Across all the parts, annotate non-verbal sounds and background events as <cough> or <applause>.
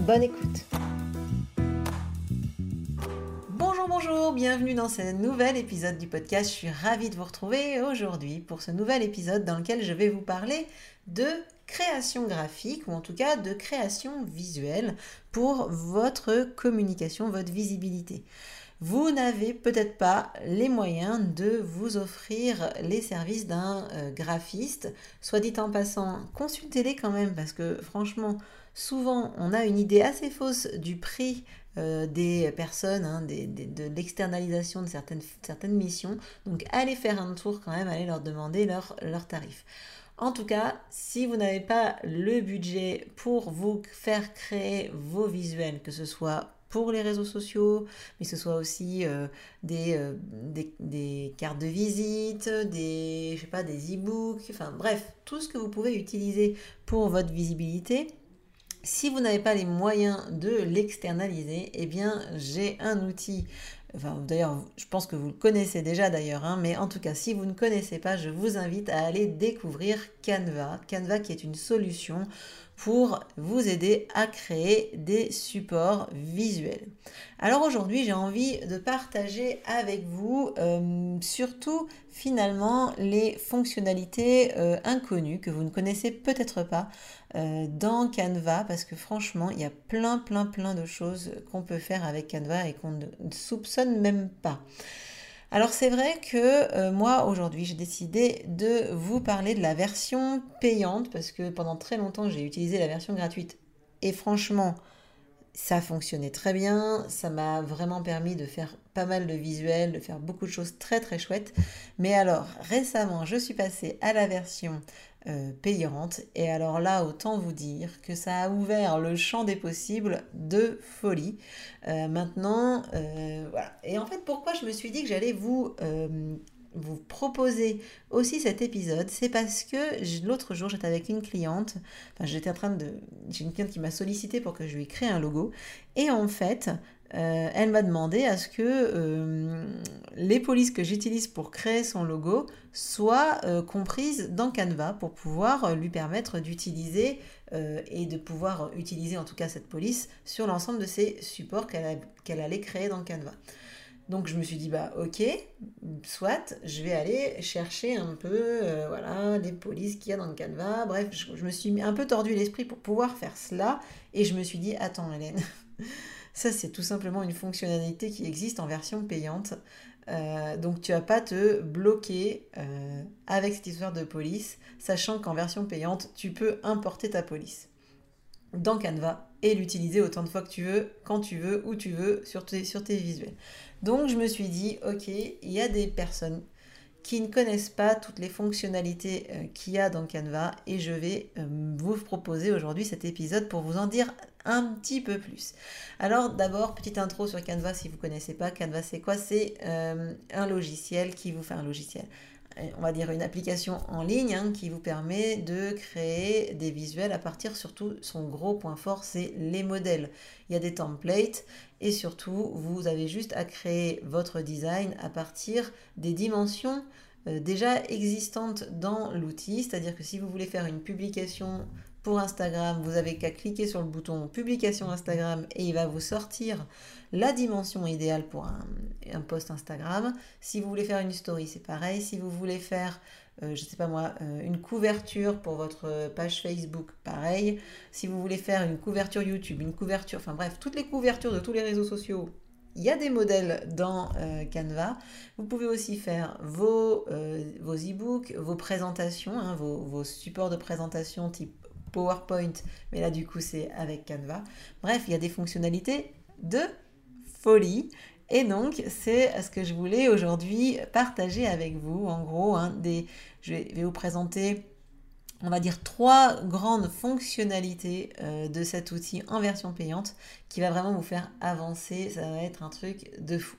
Bonne écoute. Bonjour, bonjour, bienvenue dans ce nouvel épisode du podcast. Je suis ravie de vous retrouver aujourd'hui pour ce nouvel épisode dans lequel je vais vous parler de création graphique ou en tout cas de création visuelle pour votre communication, votre visibilité. Vous n'avez peut-être pas les moyens de vous offrir les services d'un euh, graphiste. Soit dit en passant, consultez-les quand même parce que franchement, souvent on a une idée assez fausse du prix euh, des personnes, hein, de l'externalisation de certaines, missions. Donc allez faire un tour quand même, allez leur demander leur tarifs. En tout cas, si vous n'avez pas le budget pour vous faire créer vos visuels, que ce soit pour les réseaux sociaux, mais ce soit aussi euh, euh, des, des, cartes de visite, des, je sais pas, des e-books, enfin bref, tout ce que vous pouvez utiliser pour votre visibilité, si vous n'avez pas les moyens de l'externaliser, eh bien j'ai un outil Enfin, d'ailleurs, je pense que vous le connaissez déjà d'ailleurs, hein, mais en tout cas, si vous ne connaissez pas, je vous invite à aller découvrir Canva. Canva qui est une solution pour vous aider à créer des supports visuels. Alors aujourd'hui, j'ai envie de partager avec vous euh, surtout finalement les fonctionnalités euh, inconnues que vous ne connaissez peut-être pas euh, dans Canva parce que franchement, il y a plein plein plein de choses qu'on peut faire avec Canva et qu'on ne soupçonne même pas. Alors c'est vrai que euh, moi aujourd'hui j'ai décidé de vous parler de la version payante parce que pendant très longtemps j'ai utilisé la version gratuite et franchement ça fonctionnait très bien, ça m'a vraiment permis de faire pas mal de visuels, de faire beaucoup de choses très très chouettes. Mais alors récemment je suis passée à la version euh, payante. Et alors là, autant vous dire que ça a ouvert le champ des possibles de folie. Euh, maintenant, euh, voilà. Et en fait, pourquoi je me suis dit que j'allais vous vous proposer aussi cet épisode, c'est parce que l'autre jour j'étais avec une cliente, enfin j'étais en train de, j'ai une cliente qui m'a sollicité pour que je lui crée un logo, et en fait euh, elle m'a demandé à ce que euh, les polices que j'utilise pour créer son logo soient euh, comprises dans Canva pour pouvoir lui permettre d'utiliser et de pouvoir utiliser en tout cas cette police sur l'ensemble de ses supports qu'elle allait créer dans Canva. Donc je me suis dit bah ok, soit je vais aller chercher un peu voilà les polices qu'il y a dans le Canva. Bref, je, je me suis un peu tordu l'esprit pour pouvoir faire cela et je me suis dit attends Hélène. Ça, c'est tout simplement une fonctionnalité qui existe en version payante. Euh, donc tu vas pas te bloquer euh, avec cette histoire de police, sachant qu'en version payante, tu peux importer ta police dans Canva et l'utiliser autant de fois que tu veux, quand tu veux, où tu veux, sur tes, sur tes visuels. Donc je me suis dit, ok, il y a des personnes qui ne connaissent pas toutes les fonctionnalités euh, qu'il y a dans Canva et je vais vous proposer aujourd'hui cet épisode pour vous en dire un petit peu plus. Alors d'abord, petite intro sur Canva si vous ne connaissez pas. Canva c'est quoi? C'est euh, un logiciel qui vous fait un logiciel. Euh, on va dire une application en ligne hein, qui vous permet de créer des visuels à partir surtout son gros point fort c'est les modèles. Il y a des templates et surtout vous avez juste à créer votre design à partir des dimensions euh, déjà existantes dans l'outil, c'est-à-dire que si vous voulez faire une publication pour Instagram, vous avez qu'à cliquer sur le bouton publication Instagram et il va vous sortir la dimension idéale pour un, post Instagram. Si vous voulez faire une story, c'est pareil. Si vous voulez faire, euh, je ne sais pas moi, euh, une couverture pour votre page Facebook, pareil. Si vous voulez faire une couverture YouTube, une couverture, enfin bref, toutes les couvertures de tous les réseaux sociaux, il y a des modèles dans euh, Canva. Vous pouvez aussi faire vos, e-books, vos présentations, hein, vos, supports de présentation type PowerPoint, mais là du coup c'est avec Canva. Bref, il y a des fonctionnalités de folie. Et donc, c'est ce que je voulais aujourd'hui partager avec vous. En gros, des, je vais vous présenter on va dire trois grandes fonctionnalités euh, de cet outil en version payante qui va vraiment vous faire avancer. Ça va être un truc de fou.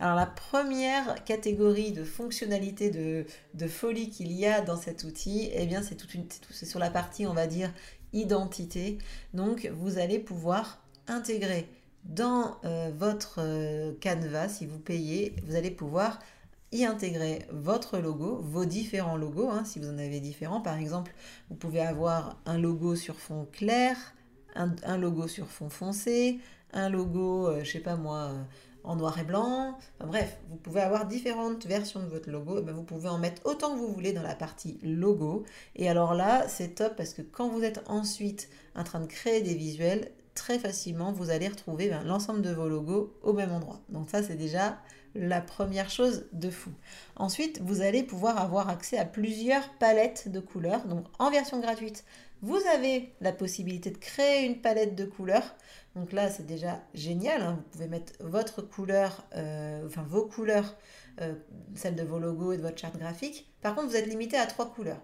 Alors la première catégorie de fonctionnalités de, folie qu'il y a dans cet outil, eh bien c'est sur la partie on va dire identité. Donc vous allez pouvoir intégrer dans euh, votre euh, si vous payez, vous allez pouvoir y intégrer votre logo, vos différents logos, hein, si vous en avez différents. Par exemple, vous pouvez avoir un logo sur fond clair, un, logo sur fond foncé, un logo, euh, je sais pas moi, euh, en noir et blanc. bref, vous pouvez avoir différentes versions de votre logo. Ben, vous pouvez en mettre autant que vous voulez dans la partie logo. Et alors là, c'est top parce que quand vous êtes ensuite en train de créer des visuels, très facilement, vous allez retrouver ben, l'ensemble de vos logos au même endroit. Donc ça, c'est déjà la première chose de fou. Ensuite, vous allez pouvoir avoir accès à plusieurs palettes de couleurs. Donc en version gratuite, vous avez la possibilité de créer une palette de couleurs. Donc là, c'est déjà génial. Hein. Vous pouvez mettre votre couleur, euh, enfin vos couleurs, euh, celles de vos logos et de votre charte graphique. Par contre, vous êtes limité à trois couleurs.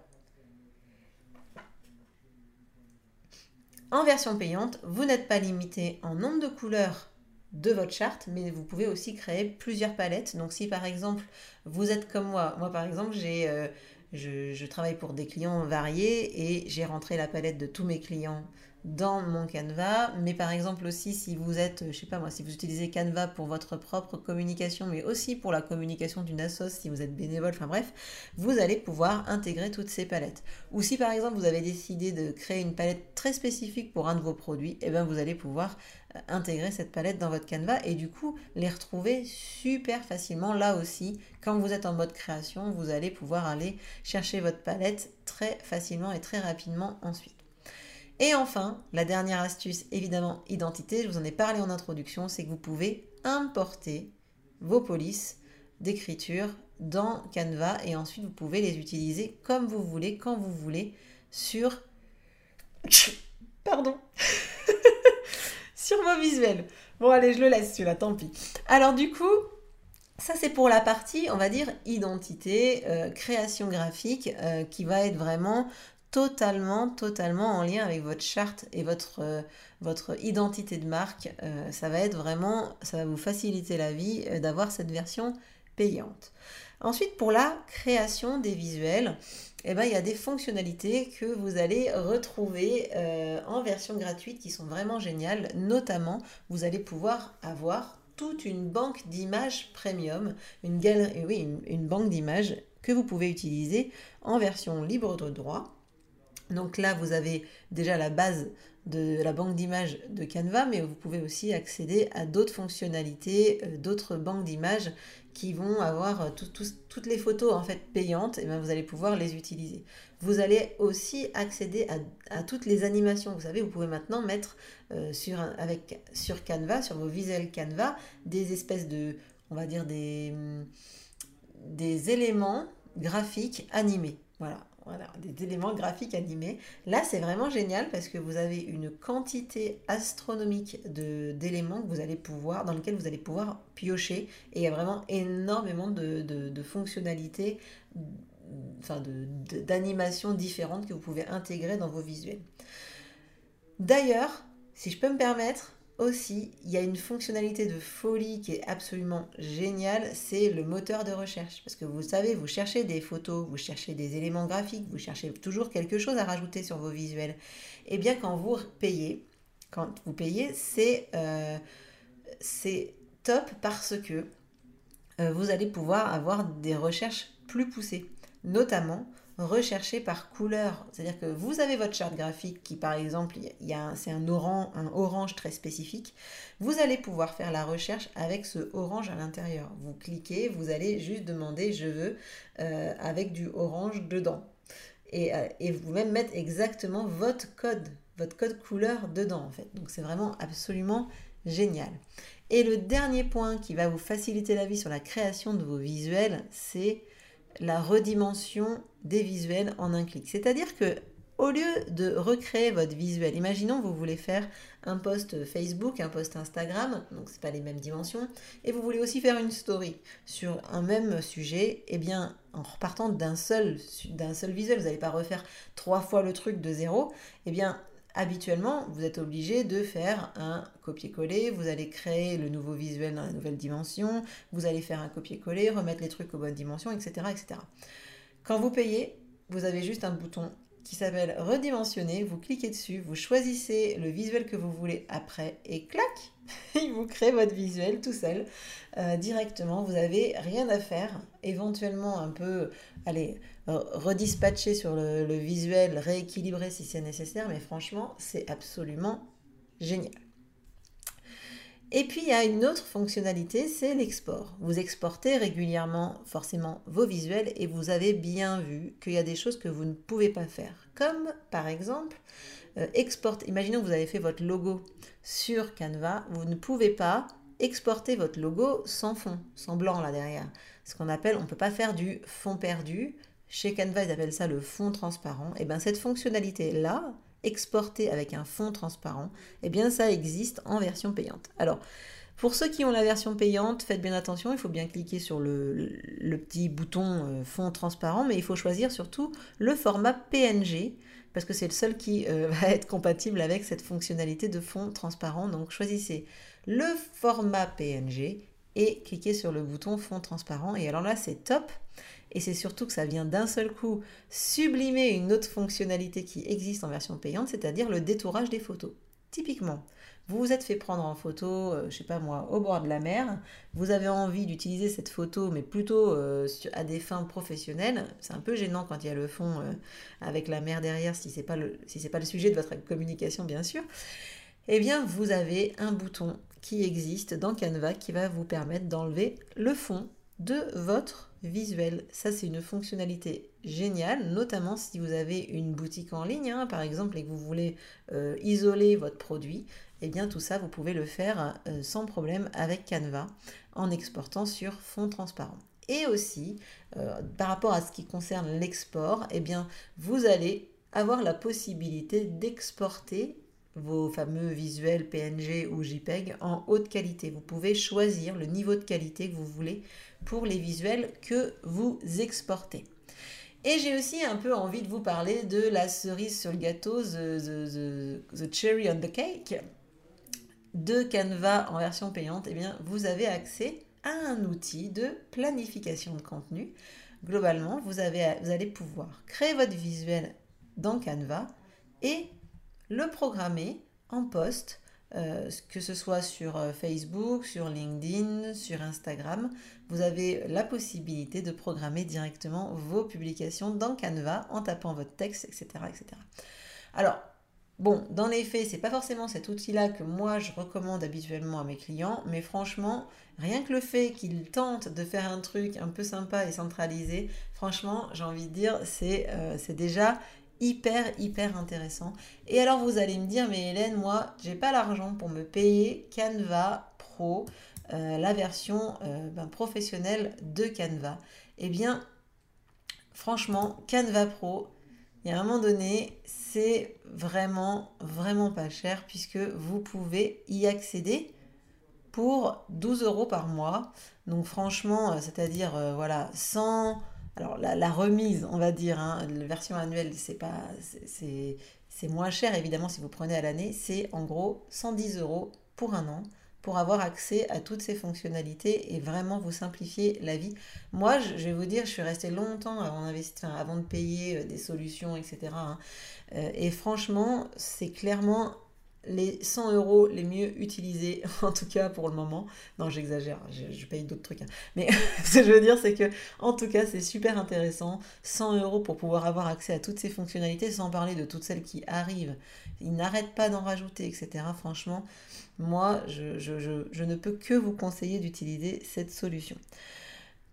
En version payante, vous n'êtes pas limité en nombre de couleurs de votre charte, mais vous pouvez aussi créer plusieurs palettes. Donc si par exemple vous êtes comme moi, moi par exemple j'ai, euh, je, je, travaille pour des clients variés et j'ai rentré la palette de tous mes clients dans mon Canva, mais par exemple aussi si vous êtes, je sais pas moi, si vous utilisez Canva pour votre propre communication, mais aussi pour la communication d'une assoce, si vous êtes bénévole, enfin bref, vous allez pouvoir intégrer toutes ces palettes. Ou si par exemple vous avez décidé de créer une palette très spécifique pour un de vos produits, et eh bien vous allez pouvoir euh, intégrer cette palette dans votre Canva et du coup les retrouver super facilement là aussi quand vous êtes en mode création vous allez pouvoir aller chercher votre palette très facilement et très rapidement ensuite et enfin, la dernière astuce, évidemment, identité, je vous en ai parlé en introduction, c'est que vous pouvez importer vos polices d'écriture dans Canva et ensuite vous pouvez les utiliser comme vous voulez, quand vous voulez, sur... <coughs> Pardon <laughs> Sur vos visuels. Bon allez, je le laisse celui-là, tant pis. Alors du coup, ça, c'est pour la partie, on va dire, identité, euh, création graphique, euh, qui va être vraiment totalement, totalement en lien avec votre charte et votre, euh, votre identité de marque. Euh, ça va être vraiment, ça va vous faciliter la vie euh, d'avoir cette version payante. Ensuite, pour la création des visuels, eh ben, il y a des fonctionnalités que vous allez retrouver en version gratuite qui sont vraiment géniales. Notamment, vous allez pouvoir avoir toute une banque d'images premium, une galerie, oui, une banque d'images que vous pouvez utiliser en version libre de droit donc là, vous avez déjà la base de la banque d'images de Canva, mais vous pouvez aussi accéder à d'autres fonctionnalités, euh, d'autres banques d'images qui vont avoir euh, toutes les photos en fait payantes, et bien vous allez pouvoir les utiliser. Vous allez aussi accéder à, toutes les animations. Vous savez, vous pouvez maintenant mettre euh, sur, Canva, sur vos visuels Canva, des espèces de, on va dire des éléments graphiques animés. Voilà, voilà, des éléments graphiques animés. Là, c'est vraiment génial parce que vous avez une quantité astronomique d'éléments que vous allez pouvoir, dans lesquels vous allez pouvoir piocher. Et il y a vraiment énormément de, fonctionnalités, enfin d'animations différentes que vous pouvez intégrer dans vos visuels. D'ailleurs, si je peux me permettre, aussi, il y a une fonctionnalité de folie qui est absolument géniale, c'est le moteur de recherche. Parce que vous savez, vous cherchez des photos, vous cherchez des éléments graphiques, vous cherchez toujours quelque chose à rajouter sur vos visuels. Et eh bien quand vous payez, quand vous payez, c'est euh, top parce que euh, vous allez pouvoir avoir des recherches plus poussées. Notamment, rechercher par couleur. C'est-à-dire que vous avez votre charte graphique qui, par exemple, y a, c'est un orange, un orange très spécifique. Vous allez pouvoir faire la recherche avec ce orange à l'intérieur. Vous cliquez, vous allez juste demander je veux euh, avec du orange dedans. Et, euh, et vous même mettre exactement votre code, votre code couleur dedans en fait. Donc c'est vraiment absolument génial. Et le dernier point qui va vous faciliter la vie sur la création de vos visuels, c'est la redimension des visuels en un clic. C'est-à-dire que au lieu de recréer votre visuel, imaginons vous voulez faire un post Facebook, un post Instagram, donc c'est pas les mêmes dimensions, et vous voulez aussi faire une story sur un même sujet, eh bien en repartant d'un seul, d'un seul visuel, vous n'allez pas refaire trois fois le truc de zéro, eh bien habituellement, vous êtes obligé de faire un copier-coller, vous allez créer le nouveau visuel dans la nouvelle dimension, vous allez faire un copier-coller, remettre les trucs aux bonnes dimensions, etc., etc. Quand vous payez, vous avez juste un bouton qui s'appelle redimensionner. Vous cliquez dessus, vous choisissez le visuel que vous voulez après et clac, <laughs> il vous crée votre visuel tout seul euh, directement. Vous n'avez rien à faire. Éventuellement un peu, allez, redispatcher sur le, visuel, rééquilibrer si c'est nécessaire, mais franchement, c'est absolument génial. Et puis il y a une autre fonctionnalité, c'est l'export. Vous exportez régulièrement forcément vos visuels et vous avez bien vu qu'il y a des choses que vous ne pouvez pas faire. Comme par exemple, euh, export. Imaginons que vous avez fait votre logo sur Canva, vous ne pouvez pas exporter votre logo sans fond, sans blanc là derrière. Ce qu'on appelle, on ne peut pas faire du fond perdu. Chez Canva, ils appellent ça le fond transparent. Et bien cette fonctionnalité-là, exporter avec un fond transparent, eh bien ça existe en version payante. Alors, pour ceux qui ont la version payante, faites bien attention, il faut bien cliquer sur le, petit bouton euh, fond transparent, mais il faut choisir surtout le format PNG, parce que c'est le seul qui euh, <laughs> va être compatible avec cette fonctionnalité de fond transparent. Donc choisissez le format PNG et cliquez sur le bouton fond transparent. Et alors là, c'est top et c'est surtout que ça vient d'un seul coup sublimer une autre fonctionnalité qui existe en version payante, c'est-à-dire le détourage des photos. Typiquement, vous vous êtes fait prendre en photo, je euh, je sais pas moi, au bord de la mer, vous avez envie d'utiliser cette photo, mais plutôt euh, à des fins professionnelles. C'est un peu gênant quand il y a le fond euh, avec la mer derrière, si c'est pas le si pas le sujet de votre communication bien sûr. Eh bien, vous avez un bouton qui existe dans Canva qui va vous permettre d'enlever le fond de votre visuel. Ça, c'est une fonctionnalité géniale, notamment si vous avez une boutique en ligne, hein, par exemple, et que vous voulez euh, isoler votre produit. Eh bien, tout ça, vous pouvez le faire euh, sans problème avec Canva en exportant sur fond transparent. Et aussi, euh, par rapport à ce qui concerne l'export, eh bien, vous allez avoir la possibilité d'exporter vos fameux visuels PNG ou JPEG en haute qualité. Vous pouvez choisir le niveau de qualité que vous voulez pour les visuels que vous exportez. Et j'ai aussi un peu envie de vous parler de la cerise sur le gâteau, the, cherry on the cake, de Canva en version payante. Eh bien, vous avez accès à un outil de planification de contenu. Globalement, vous, avez, vous allez pouvoir créer votre visuel dans Canva et le programmer en post, euh, que ce soit sur euh, Facebook, sur LinkedIn, sur Instagram. Vous avez la possibilité de programmer directement vos publications dans Canva en tapant votre texte, etc. etc. Alors, Bon, dans les faits, c'est pas forcément cet outil-là que moi je recommande habituellement à mes clients, mais franchement, rien que le fait qu'ils tentent de faire un truc un peu sympa et centralisé, franchement, j'ai envie de dire, c'est euh, déjà hyper hyper intéressant. Et alors vous allez me dire mais Hélène, moi j'ai pas l'argent pour me payer Canva Pro, euh, la version euh, ben, professionnelle de Canva. Eh bien franchement Canva Pro, il y a un moment donné, c'est vraiment vraiment pas cher puisque vous pouvez y accéder pour 12 euros par mois. Donc franchement, euh, c'est-à-dire voilà, sans alors la, remise, on va dire, hein, la version annuelle, c'est pas, c'est moins cher évidemment si vous prenez à l'année. C'est en gros 110 euros pour un an pour avoir accès à toutes ces fonctionnalités et vraiment vous simplifier la vie. Moi, je, vais vous dire, je suis restée longtemps avant, avant de payer euh, des solutions, etc. Hein. Euh, et franchement, c'est clairement les 100 euros les mieux utilisés, <laughs> en tout cas pour le moment. Non, j'exagère, je, paye d'autres trucs. Hein. Mais <laughs> ce que je veux dire, c'est que, en tout cas, c'est super intéressant. 100 euros pour pouvoir avoir accès à toutes ces fonctionnalités, sans parler de toutes celles qui arrivent. Ils n'arrêtent pas d'en rajouter, etc. Franchement, moi, je, je ne peux que vous conseiller d'utiliser cette solution.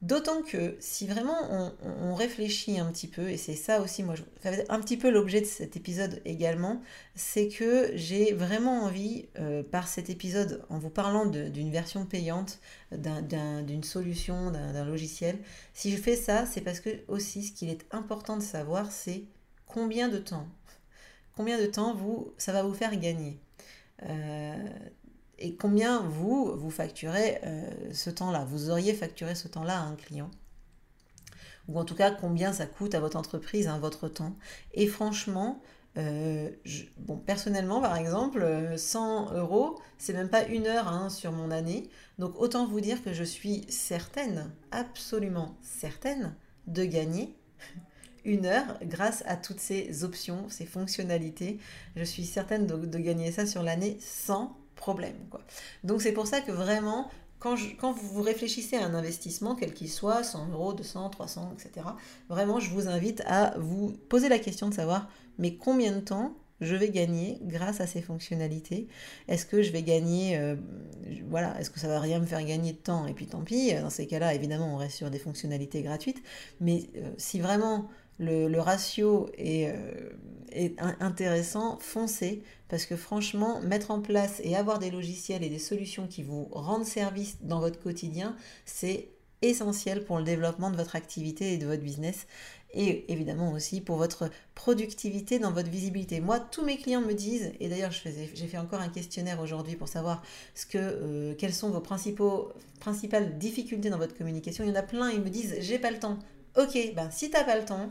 D'autant que si vraiment on, réfléchit un petit peu, et c'est ça aussi, moi, un petit peu l'objet de cet épisode également, c'est que j'ai vraiment envie, euh, par cet épisode, en vous parlant d'une version payante, d'une solution, d'un logiciel, si je fais ça, c'est parce que aussi ce qu'il est important de savoir, c'est combien de temps combien de temps vous, ça va vous faire gagner. Et combien vous, vous facturez ce temps-là? Vous auriez facturé ce temps-là à un client? Ou en tout cas combien ça coûte à votre entreprise, hein, votre temps? Et franchement, euh, bon, personnellement, par exemple, 100 euros, c'est même pas une heure hein, sur mon année. Donc autant vous dire que je suis certaine, absolument certaine, de gagner <laughs> une heure grâce à toutes ces options, ces fonctionnalités. Je suis certaine de, de gagner ça sur l'année sans problème. Quoi. Donc c'est pour ça que vraiment, quand, vous réfléchissez à un investissement, quel qu'il soit, 100 euros, 200, 300, etc., vraiment, je vous invite à vous poser la question de savoir, mais combien de temps je vais gagner grâce à ces fonctionnalités? Est-ce que je vais gagner, euh, voilà, est-ce que ça va rien me faire gagner de temps? Et puis tant pis, dans ces cas-là, évidemment, on reste sur des fonctionnalités gratuites. Mais euh, si vraiment le, ratio est, euh, intéressant, foncez, parce que franchement, mettre en place et avoir des logiciels et des solutions qui vous rendent service dans votre quotidien, c'est essentiel pour le développement de votre activité et de votre business et évidemment aussi pour votre productivité dans votre visibilité. Moi, tous mes clients me disent, et d'ailleurs j'ai fait encore un questionnaire aujourd'hui pour savoir ce que, euh, quelles sont vos principaux, principales difficultés dans votre communication. Il y en a plein, ils me disent, j'ai pas le temps. Ok, ben si t'as pas le temps,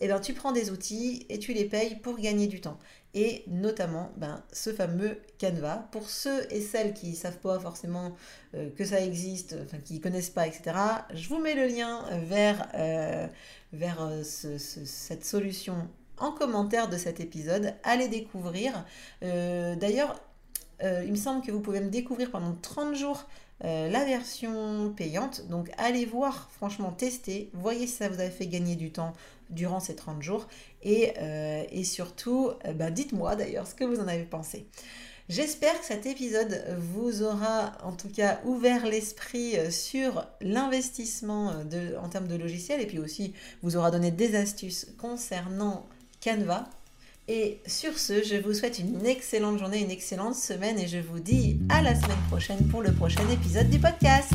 eh ben, tu prends des outils et tu les payes pour gagner du temps. Et notamment ben, ce fameux Canva. Pour ceux et celles qui ne savent pas forcément euh, que ça existe, qui ne connaissent pas, etc., je vous mets le lien vers, euh, vers euh, cette solution en commentaire de cet épisode. Allez découvrir. D'ailleurs, il me semble que vous pouvez me découvrir pendant 30 jours la version payante. Donc allez voir, franchement, testez, voyez si ça vous a fait gagner du temps durant ces 30 jours. Et, euh, surtout, euh, bah, dites-moi d'ailleurs ce que vous en avez pensé. J'espère que cet épisode vous aura en tout cas ouvert l'esprit euh, sur l'investissement en termes de logiciels et puis aussi vous aura donné des astuces concernant Canva. Et sur ce, je vous souhaite une excellente journée, une excellente semaine et je vous dis à la semaine prochaine pour le prochain épisode du podcast.